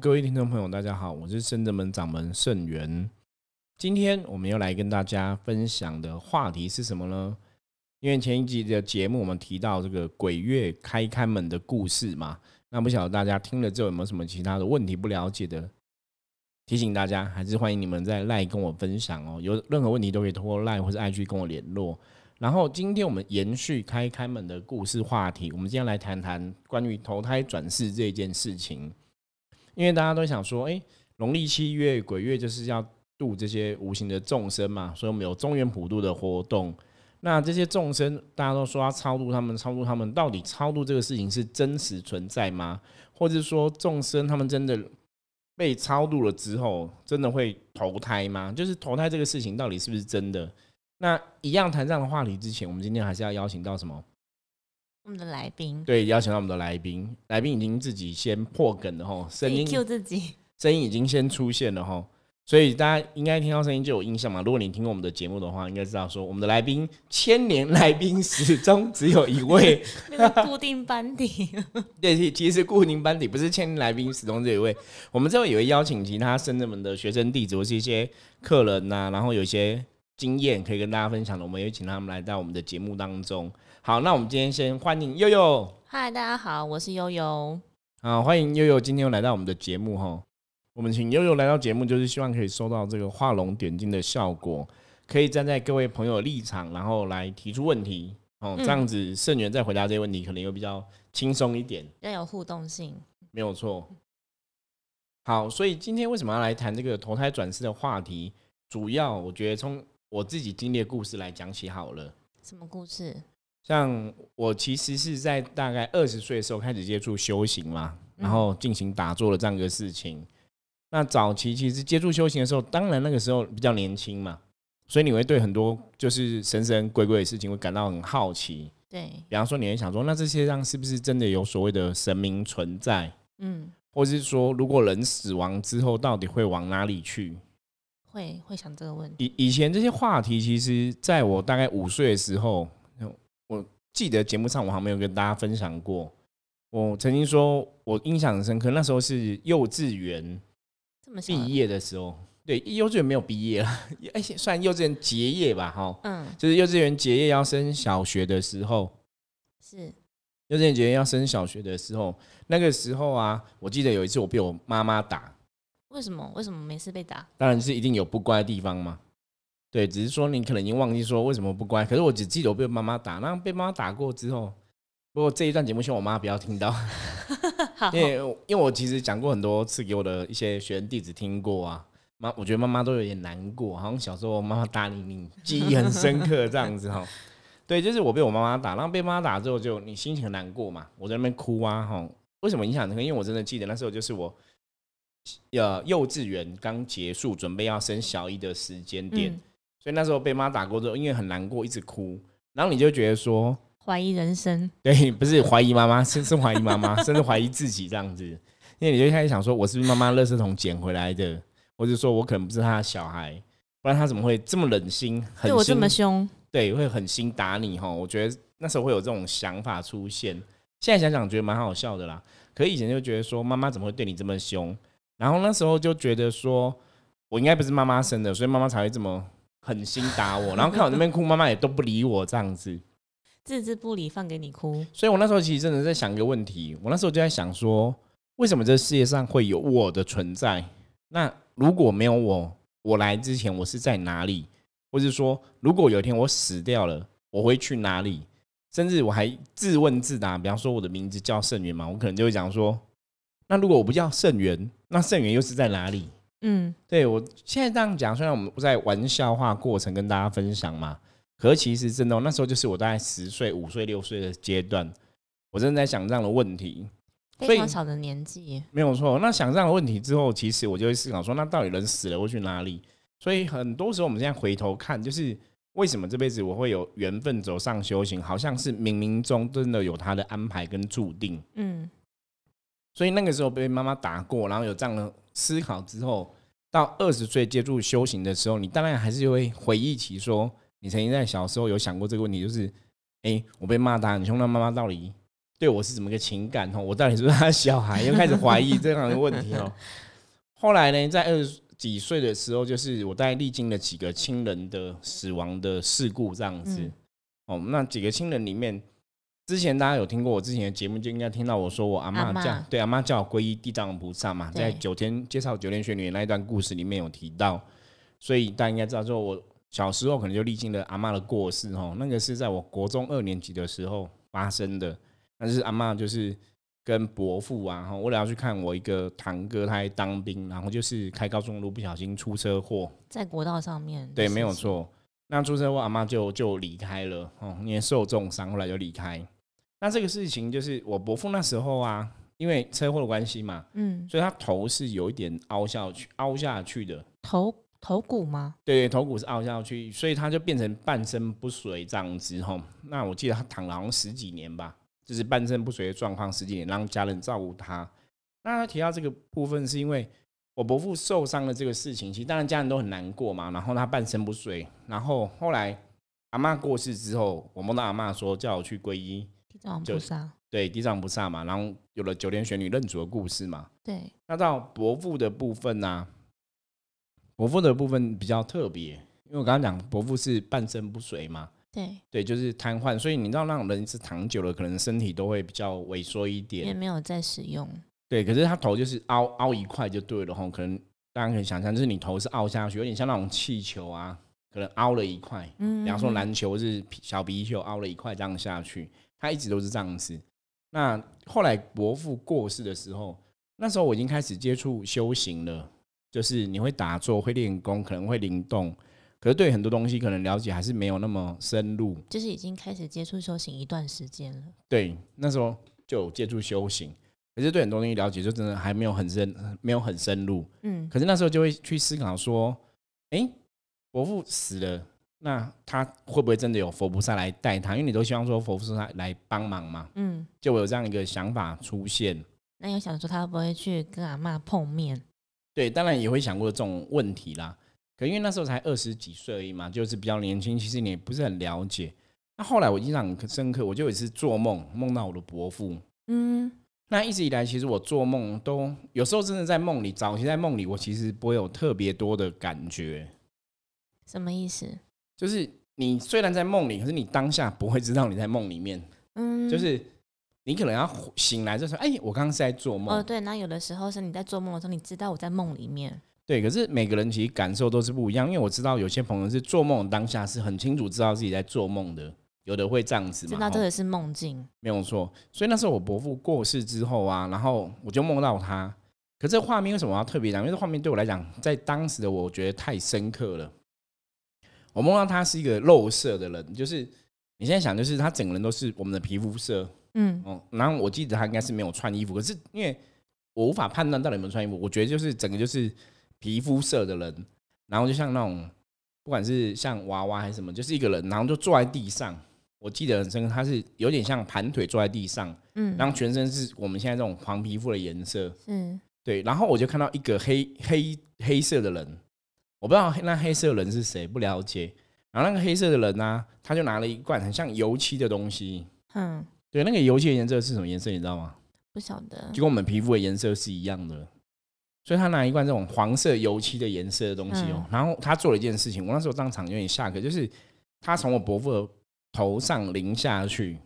各位听众朋友，大家好，我是圣德门掌门圣元。今天我们要来跟大家分享的话题是什么呢？因为前一集的节目我们提到这个鬼月开开门的故事嘛，那不晓得大家听了之后有没有什么其他的问题不了解的？提醒大家，还是欢迎你们在赖跟我分享哦。有任何问题都可以通过赖或者 IG 跟我联络。然后今天我们延续开开门的故事话题，我们今天来谈谈关于投胎转世这件事情。因为大家都想说，哎，农历七月鬼月就是要度这些无形的众生嘛，所以我们有中原普渡的活动。那这些众生，大家都说要超度他们，超度他们，到底超度这个事情是真实存在吗？或者说众生他们真的被超度了之后，真的会投胎吗？就是投胎这个事情到底是不是真的？那一样谈这样的话题之前，我们今天还是要邀请到什么？我们的来宾对，邀请到我们的来宾，来宾已经自己先破梗了哈，声音 Q 自己，声音已经先出现了哈，所以大家应该听到声音就有印象嘛。如果你听过我们的节目的话，应该知道说我们的来宾千年来宾始终只有一位，固定班底。对，其实固定班底不是千年来宾始终只有一位，我们这位也会邀请其他深圳门的学生弟子或是一些客人呐，然后有一些。经验可以跟大家分享的，我们也请他们来到我们的节目当中。好，那我们今天先欢迎悠悠。嗨，大家好，我是悠悠。啊，欢迎悠悠今天又来到我们的节目哈。我们请悠悠来到节目，就是希望可以收到这个画龙点睛的效果，可以站在各位朋友立场，然后来提出问题哦。这样子圣元在回答这些问题，可能又比较轻松一点，要有互动性。没有错。好，所以今天为什么要来谈这个投胎转世的话题？主要我觉得从我自己经历的故事来讲起好了。什么故事？像我其实是在大概二十岁的时候开始接触修行嘛，然后进行打坐的这样一个事情。那早期其实接触修行的时候，当然那个时候比较年轻嘛，所以你会对很多就是神神鬼鬼的事情会感到很好奇。对，比方说你会想说，那这些上是不是真的有所谓的神明存在？嗯，或者是说，如果人死亡之后，到底会往哪里去？会会想这个问题。以以前这些话题，其实在我大概五岁的时候，我记得节目上我还没有跟大家分享过。我曾经说，我印象很深刻，那时候是幼稚园毕业的时候。对，幼稚园没有毕业了，哎，算幼稚园结业吧，哈。嗯，就是幼稚园结业要升小学的时候。是。幼稚园结业要升小学的时候，那个时候啊，我记得有一次我被我妈妈打。为什么？为什么没事被打？当然是一定有不乖的地方嘛。对，只是说你可能已经忘记说为什么不乖。可是我只记得我被妈妈打，那被妈妈打过之后，不过这一段节目希望我妈不要听到。因为因为我其实讲过很多次给我的一些学生弟子听过啊，妈，我觉得妈妈都有点难过，好像小时候妈妈打你，你记忆很深刻这样子哈。对，就是我被我妈妈打，然后被妈妈打之后，就你心情很难过嘛，我在那边哭啊哈。为什么影响？因为我真的记得那时候就是我。呃，幼稚园刚结束，准备要升小一的时间点，所以那时候被妈打过之后，因为很难过，一直哭，然后你就觉得说怀疑人生，对，不是怀疑妈妈，是是怀疑妈妈，甚至怀疑自己这样子，因为你就开始想说，我是不是妈妈垃圾桶捡回来的，或者说我可能不是他的小孩，不然他怎么会这么冷心，对我这么凶，对，会狠心打你哈？我觉得那时候会有这种想法出现，现在想想觉得蛮好笑的啦，可以前就觉得说妈妈怎么会对你这么凶？然后那时候就觉得说，我应该不是妈妈生的，所以妈妈才会这么狠心打我。然后看我那边哭，妈妈也都不理我这样子，置之不理，放给你哭。所以我那时候其实真的在想一个问题，我那时候就在想说，为什么这世界上会有我的存在？那如果没有我，我来之前我是在哪里？或是说，如果有一天我死掉了，我会去哪里？甚至我还自问自答，比方说我的名字叫圣元嘛，我可能就会讲说。那如果我不叫圣元，那圣元又是在哪里？嗯，对我现在这样讲，虽然我们在玩笑话过程跟大家分享嘛，可是其实真的那时候就是我大概十岁、五岁、六岁的阶段，我正在想这样的问题，非常小的年纪，没有错。那想这样的问题之后，其实我就会思考说，那到底人死了会去哪里？所以很多时候我们现在回头看，就是为什么这辈子我会有缘分走上修行，好像是冥冥中真的有他的安排跟注定。嗯。所以那个时候被妈妈打过，然后有这样的思考之后，到二十岁接触修行的时候，你当然还是会回忆起说，你曾经在小时候有想过这个问题，就是，哎，我被骂大，你凶，那妈妈到底对我是怎么个情感哦？我到底是不是他的小孩？又开始怀疑这样的问题哦。后来呢，在二十几岁的时候，就是我大概历经了几个亲人的死亡的事故这样子。哦，那几个亲人里面，之前大家有听过我之前的节目，就应该听到我说我阿妈叫对阿妈叫我皈依地藏菩萨嘛，在九天介绍九天玄女那一段故事里面有提到，所以大家应该知道，说我小时候可能就历经了阿妈的过世哦，那个是在我国中二年级的时候发生的，但是阿妈就是跟伯父啊，哈，为了要去看我一个堂哥，他还当兵，然后就是开高速公路不小心出车祸，在国道上面，对，没有错。那出车祸，阿妈就就离开了哦，因为受重伤，后来就离开。那这个事情就是我伯父那时候啊，因为车祸的关系嘛，嗯，所以他头是有一点凹下去，凹下去的。头头骨吗？对，头骨是凹下去，所以他就变成半身不遂这样子吼。那我记得他躺了好像十几年吧，就是半身不遂的状况十几年，让家人照顾他。那他提到这个部分是因为。我伯父受伤的这个事情，其实当然家人都很难过嘛。然后他半身不遂，然后后来阿妈过世之后，我梦到阿妈说叫我去皈依地藏菩萨，对地藏菩萨嘛。然后有了九天玄女认主的故事嘛。对。那到伯父的部分呢？伯父的部分比较特别，因为我刚刚讲伯父是半身不遂嘛。对。对，就是瘫痪，所以你知道那种人是躺久了，可能身体都会比较萎缩一点，也没有在使用。对，可是他头就是凹凹一块就对了哈，可能大家可以想象，就是你头是凹下去，有点像那种气球啊，可能凹了一块。嗯，比方说篮球是小皮球凹了一块这样下去，他一直都是这样子。那后来伯父过世的时候，那时候我已经开始接触修行了，就是你会打坐、会练功，可能会灵动，可是对很多东西可能了解还是没有那么深入。就是已经开始接触修行一段时间了。对，那时候就接触修行。可是对很多东西了解，就真的还没有很深，没有很深入。嗯，可是那时候就会去思考说，哎，伯父死了，那他会不会真的有佛菩萨来带他？因为你都希望说佛菩萨来帮忙嘛。嗯，就有这样一个想法出现。那有想说他会不会去跟阿妈碰面？对，当然也会想过这种问题啦。可因为那时候才二十几岁而已嘛，就是比较年轻，其实你也不是很了解。那后来我印象很深刻，我就有一次做梦，梦到我的伯父。嗯。那一直以来，其实我做梦都有时候真的在梦里，早期在梦里，我其实不会有特别多的感觉。什么意思？就是你虽然在梦里，可是你当下不会知道你在梦里面。嗯，就是你可能要醒来就说：“哎，我刚刚是在做梦。”哦，对。那有的时候是你在做梦的时候，你知道我在梦里面。对，可是每个人其实感受都是不一样，因为我知道有些朋友是做梦当下是很清楚知道自己在做梦的。有的会这样子嘛？知道这个是梦境，没有错。所以那时候我伯父过世之后啊，然后我就梦到他。可这画面为什么要特别讲？因为这画面对我来讲，在当时的我觉得太深刻了。我梦到他是一个肉色的人，就是你现在想，就是他整个人都是我们的皮肤色，嗯哦。然后我记得他应该是没有穿衣服，可是因为我无法判断到底有没有穿衣服，我觉得就是整个就是皮肤色的人，然后就像那种不管是像娃娃还是什么，就是一个人，然后就坐在地上。我记得很深，他是有点像盘腿坐在地上，嗯，然后全身是我们现在这种黄皮肤的颜色，嗯，对，然后我就看到一个黑黑黑色的人，我不知道那黑色的人是谁，不了解。然后那个黑色的人呢，他就拿了一罐很像油漆的东西，嗯，对，那个油漆的颜色是什么颜色？你知道吗？不晓得，就跟我们皮肤的颜色是一样的，所以他拿一罐这种黄色油漆的颜色的东西哦，然后他做了一件事情，我那时候当场有点吓客，就是他从我伯父的。头上淋下去，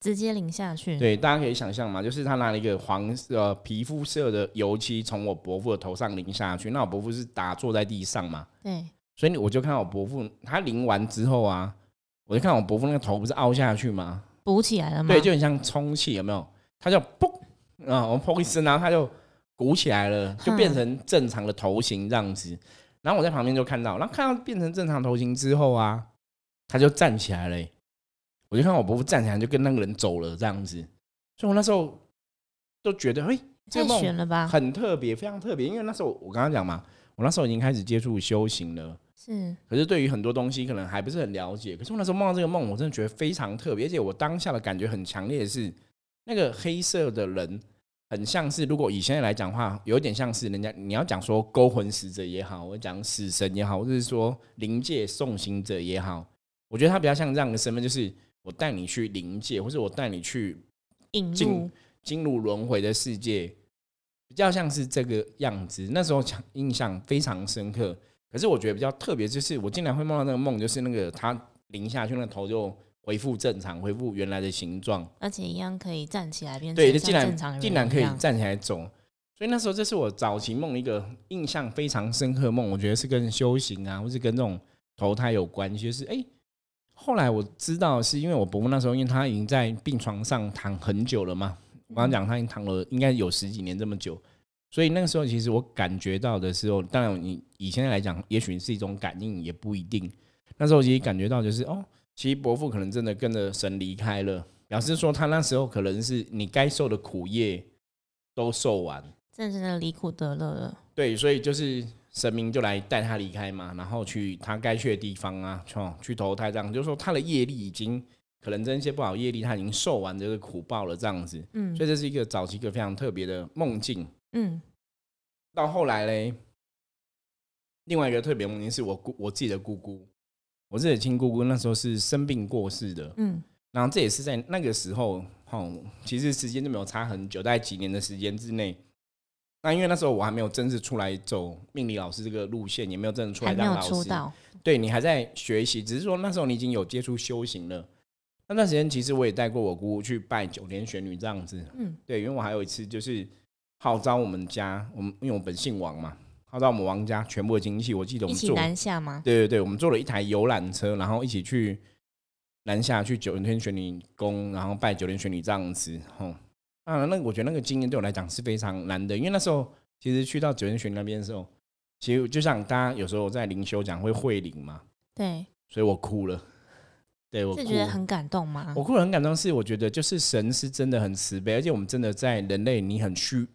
直接淋下去。对，大家可以想象嘛，就是他拿了一个黄色皮肤色的油漆从我伯父的头上淋下去。那我伯父是打坐在地上嘛？对。所以我就看到我伯父，他淋完之后啊，我就看我伯父那个头不是凹下去吗？补起来了吗？对，就很像充气，有没有？他就嘣啊，我砰一声，然后他就鼓起来了，就变成正常的头型这样子。然后我在旁边就看到，然后看到变成正常头型之后啊。他就站起来了，我就看我伯父站起来，就跟那个人走了这样子，所以我那时候都觉得，哎，太悬了吧，很特别，非常特别。因为那时候我刚刚讲嘛，我那时候已经开始接触修行了，是。可是对于很多东西可能还不是很了解。可是我那时候梦到这个梦，我真的觉得非常特别，而且我当下的感觉很强烈的是，那个黑色的人很像是，如果以现在来讲话，有点像是人家你要讲说勾魂使者也好，我讲死神也好，或者是说灵界送行者也好。我觉得他比较像这样的身份，就是我带你去灵界，或者我带你去引进入进入轮回的世界，比较像是这个样子。那时候强印象非常深刻。可是我觉得比较特别，就是我竟然会梦到那个梦，就是那个他淋下去，那个头就恢复正常，恢复原来的形状。而且一样可以站起来变对，竟然竟然可以站起来走。所以那时候，这是我早期梦一个印象非常深刻的梦，我觉得是跟修行啊，或是跟这种投胎有关系。就是哎、后来我知道是因为我伯父那时候，因为他已经在病床上躺很久了嘛，我刚刚讲他已经躺了应该有十几年这么久，所以那个时候其实我感觉到的时候，当然你以现在来讲，也许是一种感应，也不一定。那时候其实感觉到就是哦，其实伯父可能真的跟着神离开了，表示说他那时候可能是你该受的苦业都受完，真的真的离苦得乐了。对，所以就是神明就来带他离开嘛，然后去他该去的地方啊，去去投胎这样，就是说他的业力已经可能这些不好业力他已经受完这个苦报了这样子，嗯。所以这是一个早期一个非常特别的梦境。嗯。到后来嘞，另外一个特别梦境是我姑我自己的姑姑，我自己的亲姑姑那时候是生病过世的，嗯。然后这也是在那个时候，哦，其实时间就没有差很久，大概几年的时间之内。那因为那时候我还没有正式出来走命理老师这个路线，也没有正式出来当老师，出道，对你还在学习，只是说那时候你已经有接触修行了。那段时间其实我也带过我姑姑去拜九天玄女这样子，嗯对，因为我还有一次就是号召我们家，我们因为我本姓王嘛，号召我们王家全部的亲戚，我记得我一起们做南下吗？对对对，我们坐了一台游览车，然后一起去南下去九天玄女宫，然后拜九天玄女这样子。吼，当然，那我觉得那个经验对我来讲是非常难的，因为那时候其实去到九天玄女那边的时候，其实就像大家有时候在灵修讲会会灵嘛，对，所以我哭了。对我哭了，是觉得很感动吗我？哭了很感动，是我觉得就是神是真的很慈悲，而且我们真的在人类你很虚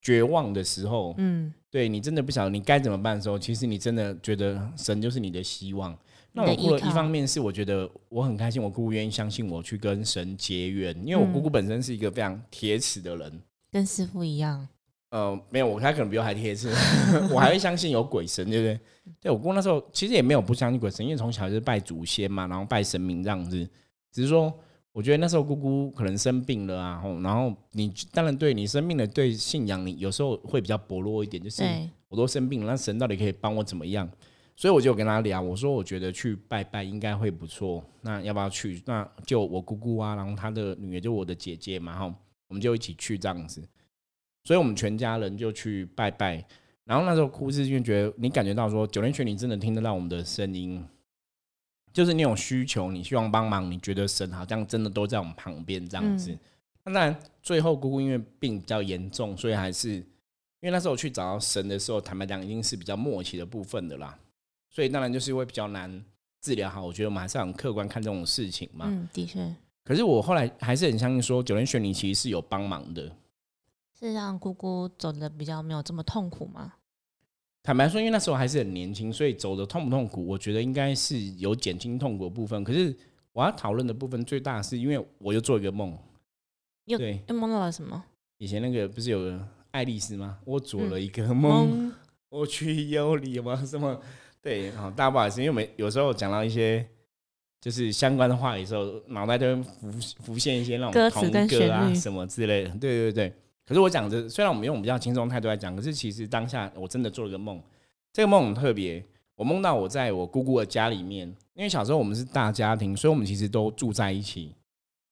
绝望的时候，嗯，对你真的不晓得你该怎么办的时候，其实你真的觉得神就是你的希望。那我哭了，一方面是我觉得我很开心，我姑姑愿意相信我去跟神结缘，因为我姑姑嗯本身是一个非常铁齿的人。跟师傅一样，呃，没有，我他可能比我还铁齿，我还会相信有鬼神，对不对？对我姑那时候其实也没有不相信鬼神，因为从小就是拜祖先嘛，然后拜神明这样子。只是说，我觉得那时候姑姑可能生病了啊，然后你当然对你生病了，对信仰你有时候会比较薄弱一点，就是，我都生病了，那神到底可以帮我怎么样？所以我就跟他聊，我说我觉得去拜拜应该会不错，那要不要去？那就我姑姑啊，然后她的女儿就我的姐姐嘛，哈，我们就一起去这样子。所以我们全家人就去拜拜，然后那时候哭是因为觉得你感觉到说九天玄女真的听得到我们的声音，就是你有需求，你希望帮忙，你觉得神好像真的都在我们旁边这样子。嗯那当然，最后姑姑因为病比较严重，所以还是因为那时候去找到神的时候，坦白讲已经是比较末期的部分的啦，所以当然就是会比较难治疗好。我觉得我们还是很客观看这种事情嘛。嗯，的确可是我后来还是很相信说，九连玄女其实是有帮忙的。是让姑姑走的比较没有这么痛苦吗？坦白说，因为那时候还是很年轻，所以走的痛不痛苦，我觉得应该是有减轻痛苦的部分。可是我要讨论的部分最大是，因为我又做一个梦，又对，又梦到了什么？以前那个不是有个爱丽丝吗？我做了一个梦，梦我去有理吗？什么？对，好，大家不好意思，因为我们有时候讲到一些就是相关的话语的时候，脑袋就会浮浮现一些那种歌词歌啊什么之类的。对对对。可是我讲的，虽然我们用比较轻松的态度来讲，可是其实当下我真的做了个梦，这个梦很特别。我梦到我在我姑姑的家里面，因为小时候我们是大家庭，所以我们其实都住在一起，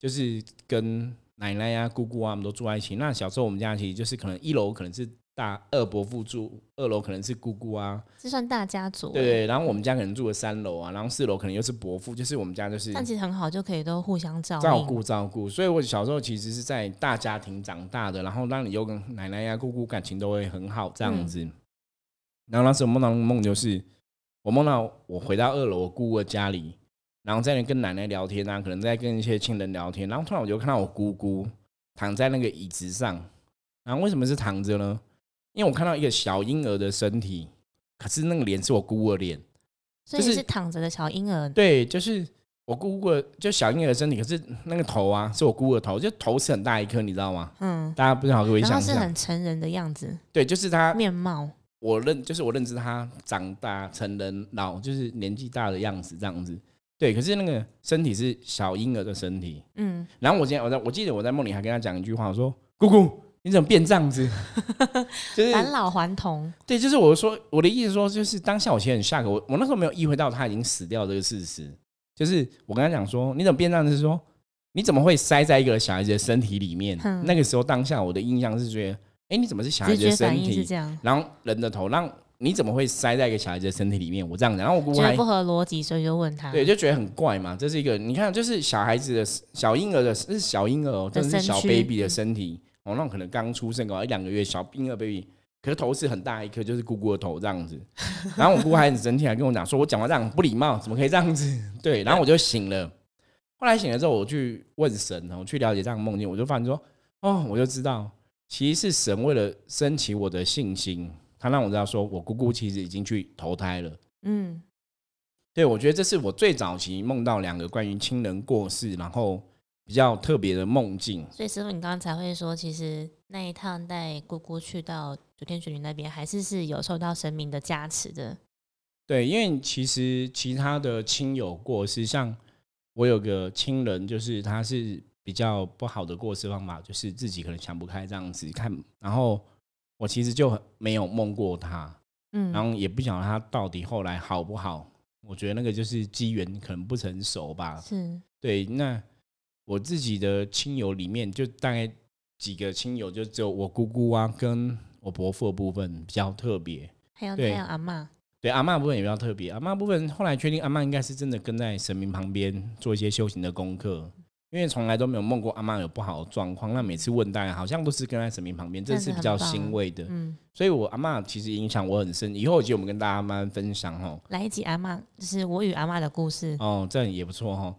就是跟奶奶呀、姑姑啊，我们都住在一起。那小时候我们家其实就是可能一楼可能是大二伯父住，二楼可能是姑姑啊，这算大家族欸，对对。然后我们家可能住了三楼啊，然后四楼可能又是伯父，就是我们家就是但其实很好，就可以都互相照应照顾照顾。所以我小时候其实是在大家庭长大的，然后让你又跟奶奶呀、姑姑感情都会很好这样子。然后那时候梦到的梦就是，我梦到我回到二楼我姑姑的家里，然后在那跟奶奶聊天啊，可能在跟一些亲人聊天，然后突然我就看到我姑姑躺在那个椅子上，然后为什么是躺着呢？因为我看到一个小婴儿的身体，可是那个脸是我姑姑的脸。所以就是是躺着的小婴儿，对，就是我姑姑的，就小婴儿的身体，可是那个头啊，是我姑姑的头，就头是很大一颗，你知道吗？嗯，大家不知道可以然后是？很成人的样子，对，就是他，面貌，我认，就是我认知他长大成人老，就是年纪大的样子这样子。对，可是那个身体是小婴儿的身体。嗯，然后我今天我在我记得我在梦里还跟他讲一句话，我说：“姑姑，你怎么变这样子？” 就是返老还童，对，就是我说我的意思说，就是当下我其实很吓个我我那时候没有意会到他已经死掉这个事实。就是我跟他讲说：“你怎么变这样子？”是说你怎么会塞在一个小孩子的身体里面？哼那个时候当下我的印象是觉得，哎，你怎么是小孩子的身体？然后人的头，让你怎么会塞在一个小孩子的身体里面？我这样讲，然后我姑姑还觉得不合逻辑，所以就问他。对，就觉得很怪嘛。这是一个，你看，就是小孩子的小婴儿的，是小婴儿哦，真的是小 baby 的身体哦，那种可能刚出生哦，一两个月小婴儿 baby，可是头是很大一颗，就是姑姑的头这样子。然后我姑姑还很生气，还跟我讲说，我讲话这样不礼貌，怎么可以这样子？对，然后我就醒了。后来醒了之后，我去问神，我去了解这样的梦境，我就发现说，哦，我就知道，其实是神为了升起我的信心，他让我知道说我姑姑其实已经去投胎了。嗯，对，我觉得这是我最早期梦到两个关于亲人过世，然后比较特别的梦境。所以师傅，你刚刚才会说，其实那一趟带姑姑去到九天玄女那边，还是是有受到神明的加持的。对，因为其实其他的亲友过世，像我有个亲人，就是他是比较不好的过世方法，就是自己可能想不开这样子看，然后我其实就很没有梦过他，嗯，然后也不晓得他到底后来好不好。我觉得那个就是机缘可能不成熟吧。是对，那我自己的亲友里面，就大概几个亲友，就只有我姑姑啊，跟我伯父的部分比较特别。还有还对有阿嬷，对阿嬷部分也比较特别，阿嬷部分后来确定阿嬷应该是真的跟在神明旁边做一些修行的功课，因为从来都没有梦过阿嬷有不好的状况。那每次问大家，好像都是跟在神明旁边，这是是比较欣慰的。嗯，所以我阿嬷其实影响我很深。以后有机会我们跟大家慢慢分享哦。来一集阿嬷，就是我与阿嬷的故事。哦，这样也不错哈。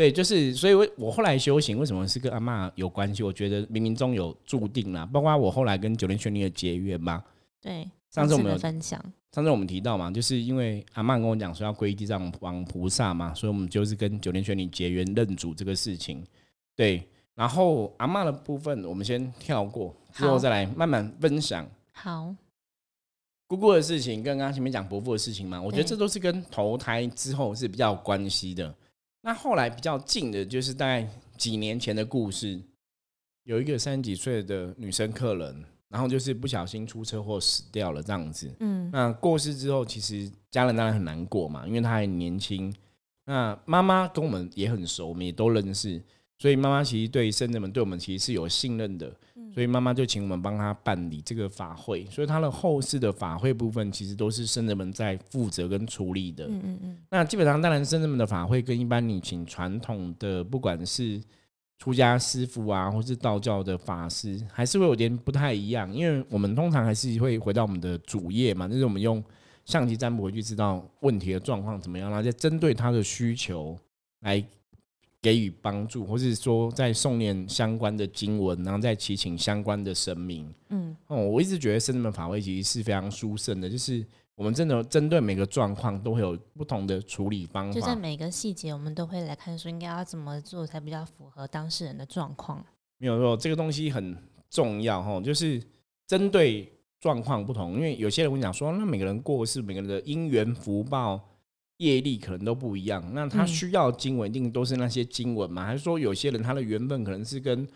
对，就是所以我，我后来修行为什么是跟阿嬷有关系？我觉得冥冥中有注定啦。包括我后来跟九天玄女的结缘嘛。对，上次我们有分享，上次我们提到嘛，就是因为阿嬷跟我讲说要皈依地藏王菩萨嘛，所以我们就是跟九天玄女结缘认主这个事情。对，然后阿嬷的部分我们先跳过，之后再来慢慢分享好，姑姑的事情，跟刚刚前面讲伯父的事情嘛。我觉得对这都是跟投胎之后是比较有关系的。那后来比较近的，就是大概几年前的故事，有一个三十几岁的女生客人，然后就是不小心出车祸死掉了这样子。嗯那过世之后，其实家人当然很难过嘛，因为她还年轻。那妈妈跟我们也很熟，我们也都认识，所以妈妈其实对圣人们对我们其实是有信任的，所以妈妈就请我们帮她办理这个法会，所以她的后世的法会部分其实都是圣人们在负责跟处理的。嗯嗯嗯，那基本上，当然圣人们的法会跟一般你请传统的，不管是出家师傅啊，或是道教的法师，还是会有点不太一样。因为我们通常还是会回到我们的主业嘛，就是我们用象棋占卜回去知道问题的状况怎么样，然后再针对他的需求来给予帮助，或是说在诵念相关的经文，然后再祈请相关的神明。嗯，哦，我一直觉得圣人们法会其实是非常殊胜的，就是我们真的针对每个状况都会有不同的处理方法。就在每个细节，我们都会来看说应该要怎么做才比较符合当事人的状况。没有错，这个东西很重要哈，就是针对状况不同，因为有些人会讲说，那每个人过世，每个人的因缘福报。业力可能都不一样，那他嗯需要经文一定都是那些经文吗？还是说有些人他的缘分可能是跟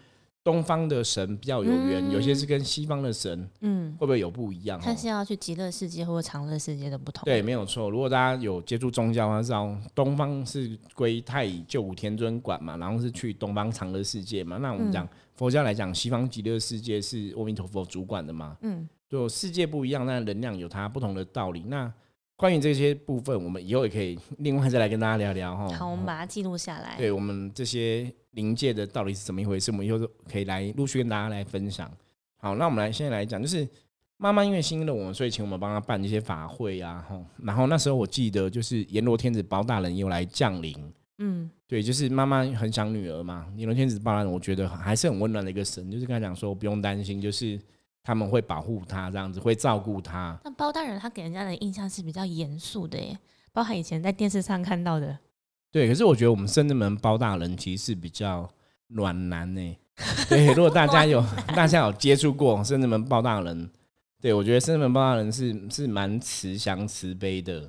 东方的神比较有缘，嗯有些是跟西方的神嗯，会不会有不一样？他是要去极乐世界或者长乐世界的不同。对，没有错。如果大家有接触宗教的话，知道东方是归太乙救苦天尊管嘛，然后是去东方长乐世界嘛。那我们讲、佛教来讲，西方极乐世界是阿弥陀佛主管的嘛。嗯，就世界不一样，那能量有它不同的道理。那关于这些部分，我们以后也可以另外再来跟大家聊聊哈。好，我们把它记录下来。对我们这些临界的到底是怎么一回事，我们以后都可以来陆续跟大家来分享。好，那我们来现在来讲，就是妈妈因为信任我们，所以请我们帮她办一些法会啊，吼。然后那时候我记得就是阎罗天子包大人也有来降临，嗯，对，就是妈妈很想女儿嘛。阎罗天子包大人，我觉得还是很温暖的一个神，就是跟他讲说不用担心，就是他们会保护他，这样子会照顾他。那包大人他给人家的印象是比较严肃的耶，包含以前在电视上看到的。对，可是我觉得我们深圳门包大人其实是比较暖男呢、对，如果大家有 大家有接触过深圳门包大人，对我觉得深圳门包大人是是蛮慈祥慈悲的。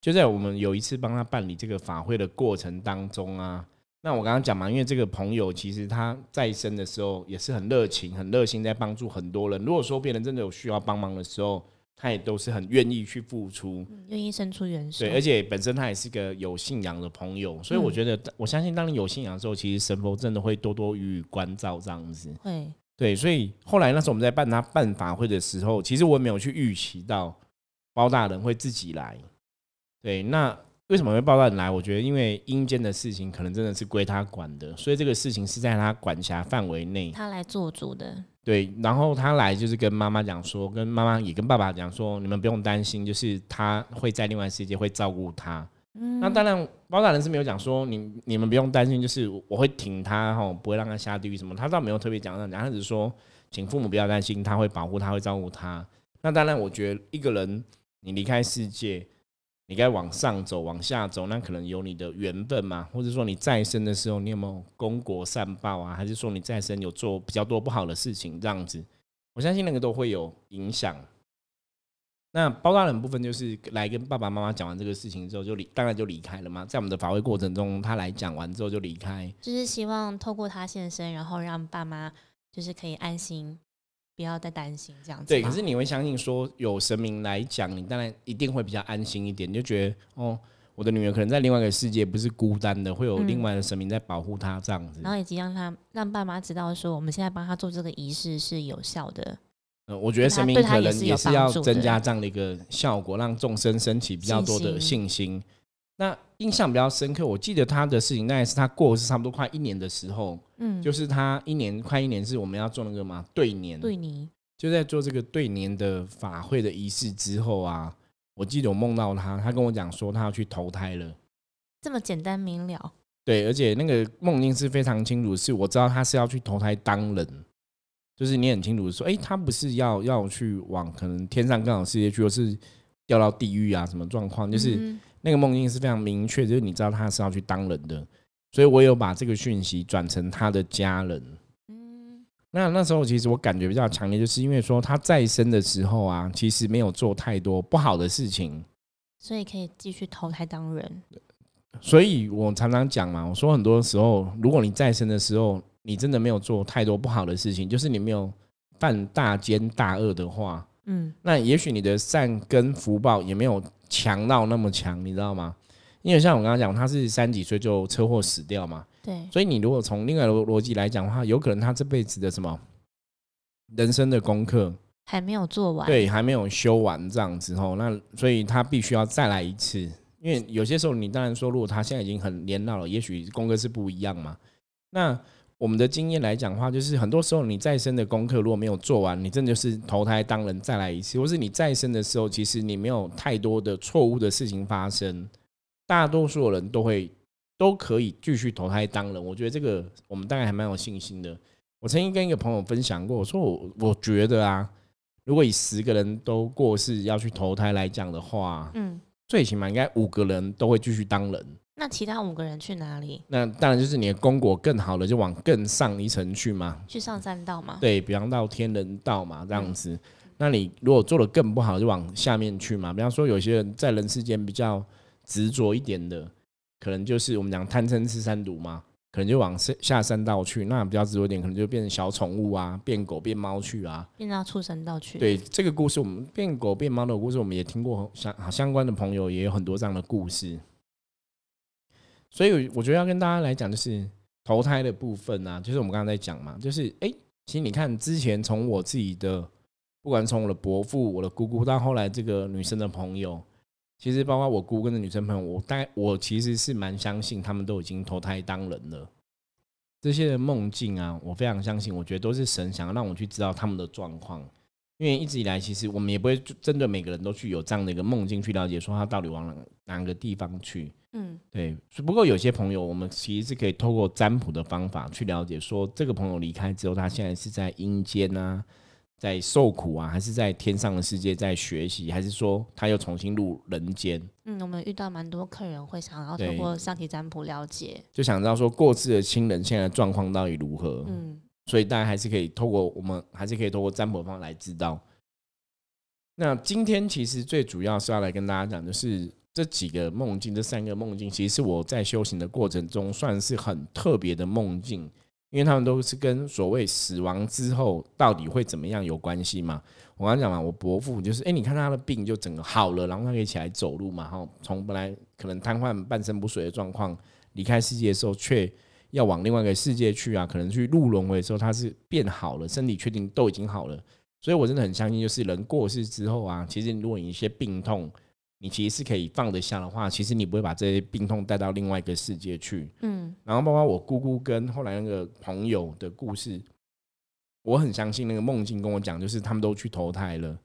就在我们有一次帮他办理这个法会的过程当中啊，那我刚刚讲嘛，因为这个朋友其实他在生的时候也是很热情、很热心，在帮助很多人。如果说别人真的有需要帮忙的时候，他也都是很愿意去付出，愿意伸出援手。对，而且本身他也是个有信仰的朋友，所以我觉得，我相信当你有信仰的时候，其实神佛真的会多多予以关照，这样子。会，对，所以后来那时候我们在办他办法会的时候，其实我没有去预期到包大人会自己来。对，那为什么会报大人来？我觉得因为阴间的事情可能真的是归他管的，所以这个事情是在他管辖范围内，他来做主的。对，然后他来就是跟妈妈讲说，跟妈妈也跟爸爸讲说，你们不用担心，就是他会在另外世界会照顾他。嗯，那当然包大人是没有讲说你你们不用担心，就是我会挺他哈，不会让他下地狱什么。他倒没有特别讲这样讲，他只是说请父母不要担心，他会保护他，会照顾他。那当然，我觉得一个人你离开世界。你该往上走，往下走，那可能有你的缘分嘛，或者说你再生的时候，你有没有功国善报啊？还是说你再生有做比较多不好的事情这样子？我相信那个都会有影响。那包大人部分就是来跟爸爸妈妈讲完这个事情之后，就离当然就离开了嘛。在我们的法会过程中，他来讲完之后就离开，就是希望透过他现身，然后让爸妈就是可以安心。不要再担心这样子。对，可是你会相信说有神明来讲，你当然一定会比较安心一点，你就觉得哦，我的女儿可能在另外一个世界不是孤单的，会有另外的神明在保护她这样子。然后以及让他让爸妈知道说，我们现在帮他做这个仪式是有效的。呃，我觉得神明可能也是要增加这样的一个效果，让众生升起比较多的信心。那印象比较深刻，我记得他的事情，那也是他过是差不多快一年的时候，嗯，就是他一年快一年是我们要做那个嘛对年，对。年，就在做这个对年的法会的仪式之后啊，我记得我梦到他，他跟我讲说他要去投胎了，这么简单明了，对，而且那个梦境是非常清楚，是我知道他是要去投胎当人，就是你很清楚说，哎，他不是要要去往可能天上更好世界去，而是掉到地狱啊什么状况，就是。那个梦境是非常明确，就是你知道他是要去当人的，所以我有把这个讯息转成他的家人。嗯，那那时候其实我感觉比较强烈，就是因为说他再生的时候啊，其实没有做太多不好的事情，所以可以继续投胎当人。所以我常常讲嘛，我说很多时候，如果你再生的时候，你真的没有做太多不好的事情，就是你没有犯大奸大恶的话，嗯，那也许你的善跟福报也没有。强到那么强，你知道吗？因为像我刚刚讲，他是三几岁就车祸死掉嘛，对。所以你如果从另外逻逻辑来讲的话，有可能他这辈子的什么人生的功课还没有做完，对，还没有修完这样子吼。那所以他必须要再来一次。因为有些时候你当然说，如果他现在已经很年老了，也许功课是不一样嘛。那我们的经验来讲的话，就是很多时候你再生的功课如果没有做完，你真的就是投胎当人再来一次，或是你再生的时候，其实你没有太多的错误的事情发生，大多数人都会都可以继续投胎当人。我觉得这个我们大概还蛮有信心的。我曾经跟一个朋友分享过，我说我我觉得啊，如果以十个人都过世要去投胎来讲的话，嗯，最起码应该五个人都会继续当人。那其他五个人去哪里？那当然就是你的功果更好了，就往更上一层去嘛。去上三道嘛？对，比方到天人道嘛，这样子。那你如果做的更不好，就往下面去嘛。比方说，有些人在人世间比较执着一点的，可能就是我们讲贪嗔痴三毒嘛，可能就往下下三道去。那比较执着一点，可能就变成小宠物啊，变狗变猫去啊，变到畜生道去。对，这个故事我们变狗变猫的故事，我们也听过，相相关的朋友也有很多这样的故事。所以我觉得要跟大家来讲，就是投胎的部分啊，就是我们刚刚在讲嘛，就是哎，其实你看之前从我自己的，不管从我的伯父、我的姑姑到后来这个女生的朋友，其实包括我姑跟的女生朋友，我大概我其实是蛮相信他们都已经投胎当人了。这些的梦境啊，我非常相信，我觉得都是神想要让我去知道他们的状况。因为一直以来，其实我们也不会针对每个人都去有这样的一个梦境去了解，说他到底往哪哪个地方去。嗯，对。不过有些朋友，我们其实是可以透过占卜的方法去了解，说这个朋友离开之后，他现在是在阴间啊，在受苦啊，还是在天上的世界在学习，还是说他又重新入人间？嗯，我们遇到蛮多客人会想要透过上体占卜了解，就想知道说过世的亲人现在状况到底如何。嗯。所以大家还是可以透过我们，还是可以透过占卜方来知道。那今天其实最主要是要来跟大家讲，就是这几个梦境，这三个梦境，其实是我在修行的过程中算是很特别的梦境，因为他们都是跟所谓死亡之后到底会怎么样有关系嘛。我刚讲嘛，我伯父就是，哎，你看他的病就整个好了，然后他可以起来走路嘛，然后，从本来可能瘫痪、半身不遂的状况，离开世界的时候，却要往另外一个世界去啊，可能去入轮回的时候，他是变好了，身体确定都已经好了，所以我真的很相信，就是人过世之后啊，其实如果你一些病痛。你其实是可以放得下的话，其实你不会把这些病痛带到另外一个世界去。嗯，然后包括我姑姑跟后来那个朋友的故事，我很相信那个梦境跟我讲，就是他们都去投胎了。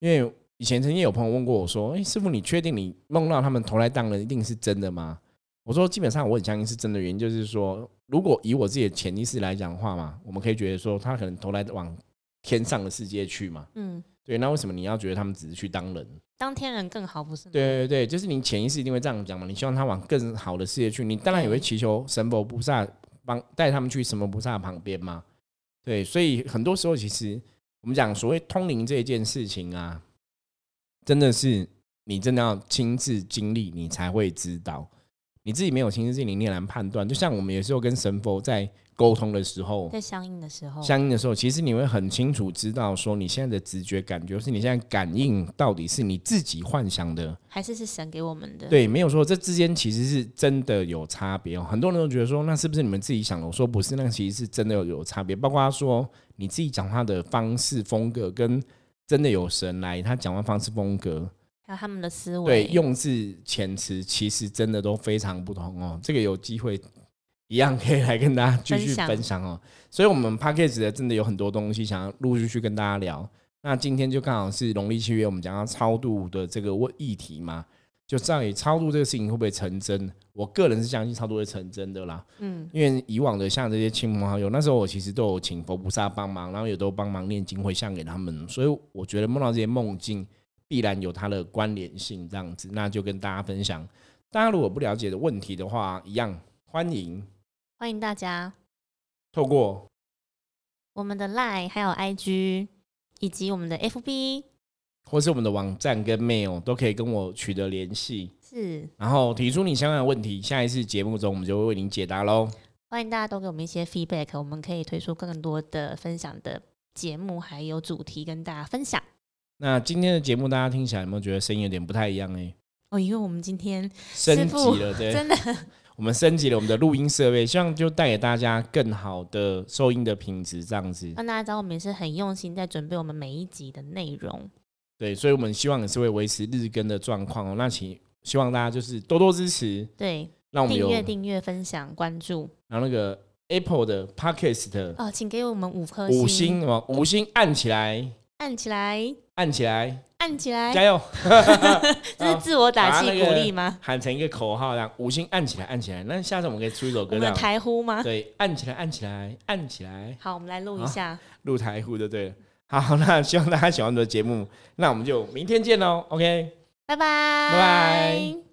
因为以前曾经有朋友问过我说：“哎，师傅，你确定你梦到他们投胎当人一定是真的吗？”我说：“基本上我很相信是真的。原因就是说，如果以我自己的潜意识来讲的话嘛，我们可以觉得说他可能投来往天上的世界去嘛。嗯，对。那为什么你要觉得他们只是去当人？当天人更好，不是？对对对，就是你潜意识一定会这样讲嘛。你希望他往更好的世界去，你当然也会祈求神佛菩萨帮带他们去神佛菩萨旁边嘛。对，所以很多时候其实我们讲所谓通灵这件事情啊，真的是你真的要亲自经历，你才会知道。你自己没有亲自经历，你很难判断。就像我们有时候跟神佛在。沟通的时候，在相应的时候，相应的时候，其实你会很清楚知道，说你现在的直觉感觉是你现在感应到底是你自己幻想的，还是是神给我们的？对，没有说这之间其实是真的有差别哦。很多人都觉得说，那是不是你们自己想的？我说不是，那其实是真的有有差别。包括他说你自己讲话的方式风格，跟真的有神来他讲话方式风格，还有他们的思维，对，用字遣词，其实真的都非常不同哦。这个有机会。一样可以来跟大家继续分享哦，所以，我们 p a c k a g e 的真的有很多东西想要陆续去跟大家聊。那今天就刚好是农历七月，我们讲到超度的这个问议题嘛，就在于超度这个事情会不会成真？我个人是相信超度会成真的啦。嗯，因为以往的像这些亲朋好友，那时候我其实都有请佛菩萨帮忙，然后也都帮忙念经回向给他们，所以我觉得梦到这些梦境必然有它的关联性，这样子，那就跟大家分享。大家如果不了解的问题的话，一样欢迎。欢迎大家透过我们的 Line、还有 IG 以及我们的 FB，或是我们的网站跟 Mail 都可以跟我取得联系。是，然后提出你相关的问题，下一次节目中我们就会为您解答喽。欢迎大家都给我们一些 feedback，我们可以推出更多的分享的节目，还有主题跟大家分享。那今天的节目大家听起来有没有觉得声音有点不太一样呢？哦，因为我们今天升级了，对，真的。我们升级了我们的录音设备，希望就带给大家更好的收音的品质，这样子。那大家知道我们也是很用心在准备我们每一集的内容。对，所以我们希望也是会维持日更的状况哦。那请希望大家就是多多支持，对，让我们订阅、订阅、分享、关注。然后那个 Apple 的 Podcast 哦，请给我们五颗五星哦，五星按起来，按起来，按起来。按起来，加油！这是自我打气鼓励吗？喊成一个口号，让五星按起来，按起来。那下次我们可以出一首歌，叫台呼吗？对，按起来，按起来，按起来。好，我们来录一下，录台呼就对了。好，那希望大家喜欢我们的节目，那我们就明天见喽。OK，拜拜，拜拜。